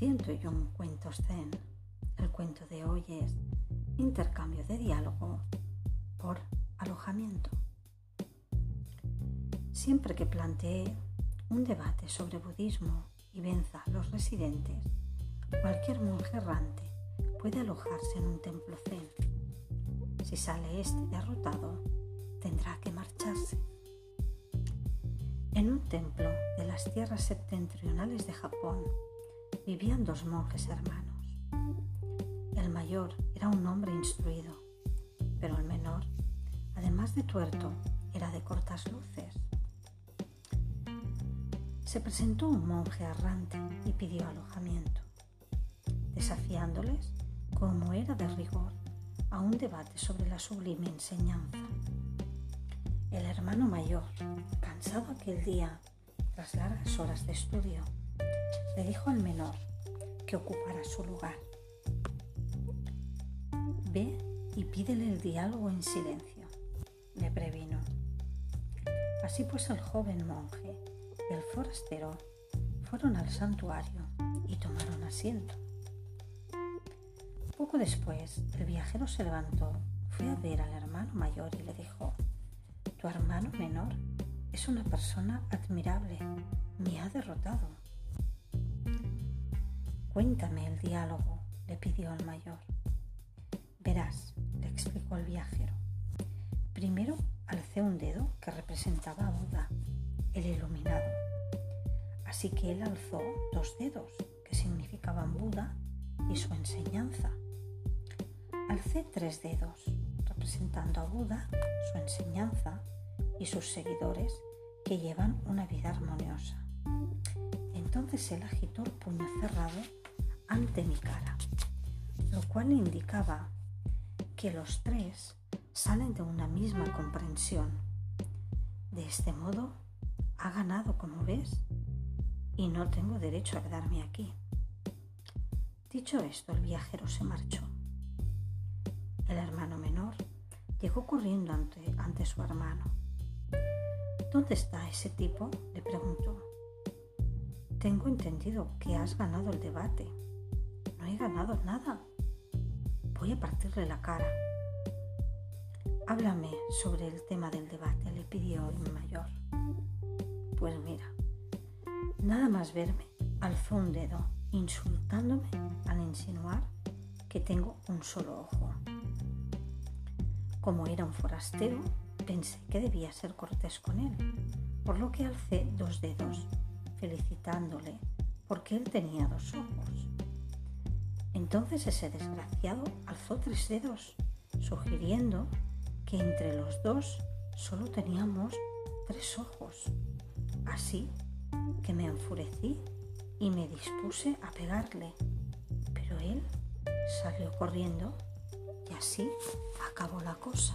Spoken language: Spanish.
Ciento y un cuentos zen. El cuento de hoy es intercambio de diálogo por alojamiento. Siempre que plantee un debate sobre budismo y venza a los residentes, cualquier monje errante puede alojarse en un templo zen. Si sale este derrotado, tendrá que marcharse. En un templo de las tierras septentrionales de Japón vivían dos monjes hermanos. El mayor era un hombre instruido, pero el menor, además de tuerto, era de cortas luces. Se presentó un monje errante y pidió alojamiento, desafiándoles, como era de rigor, a un debate sobre la sublime enseñanza. El hermano mayor, cansado aquel día tras largas horas de estudio, le dijo al menor que ocupara su lugar. Ve y pídele el diálogo en silencio, le previno. Así pues el joven monje y el forastero fueron al santuario y tomaron asiento. Poco después, el viajero se levantó, fue a ver al hermano mayor y le dijo, tu hermano menor es una persona admirable, me ha derrotado. Cuéntame el diálogo, le pidió el mayor. Verás, le explicó el viajero. Primero alcé un dedo que representaba a Buda, el iluminado. Así que él alzó dos dedos que significaban Buda y su enseñanza. Alcé tres dedos representando a Buda, su enseñanza y sus seguidores que llevan una vida armoniosa. Entonces él agitó el puño cerrado ante mi cara, lo cual indicaba que los tres salen de una misma comprensión. De este modo, ha ganado, como ves, y no tengo derecho a quedarme aquí. Dicho esto, el viajero se marchó. El hermano menor llegó corriendo ante, ante su hermano. ¿Dónde está ese tipo? le preguntó. Tengo entendido que has ganado el debate, he ganado nada. Voy a partirle la cara. Háblame sobre el tema del debate, le pidió el mayor. Pues mira, nada más verme, alzó un dedo, insultándome al insinuar que tengo un solo ojo. Como era un forastero, pensé que debía ser cortés con él, por lo que alcé dos dedos, felicitándole porque él tenía dos ojos. Entonces ese desgraciado alzó tres dedos, sugiriendo que entre los dos solo teníamos tres ojos. Así que me enfurecí y me dispuse a pegarle, pero él salió corriendo y así acabó la cosa.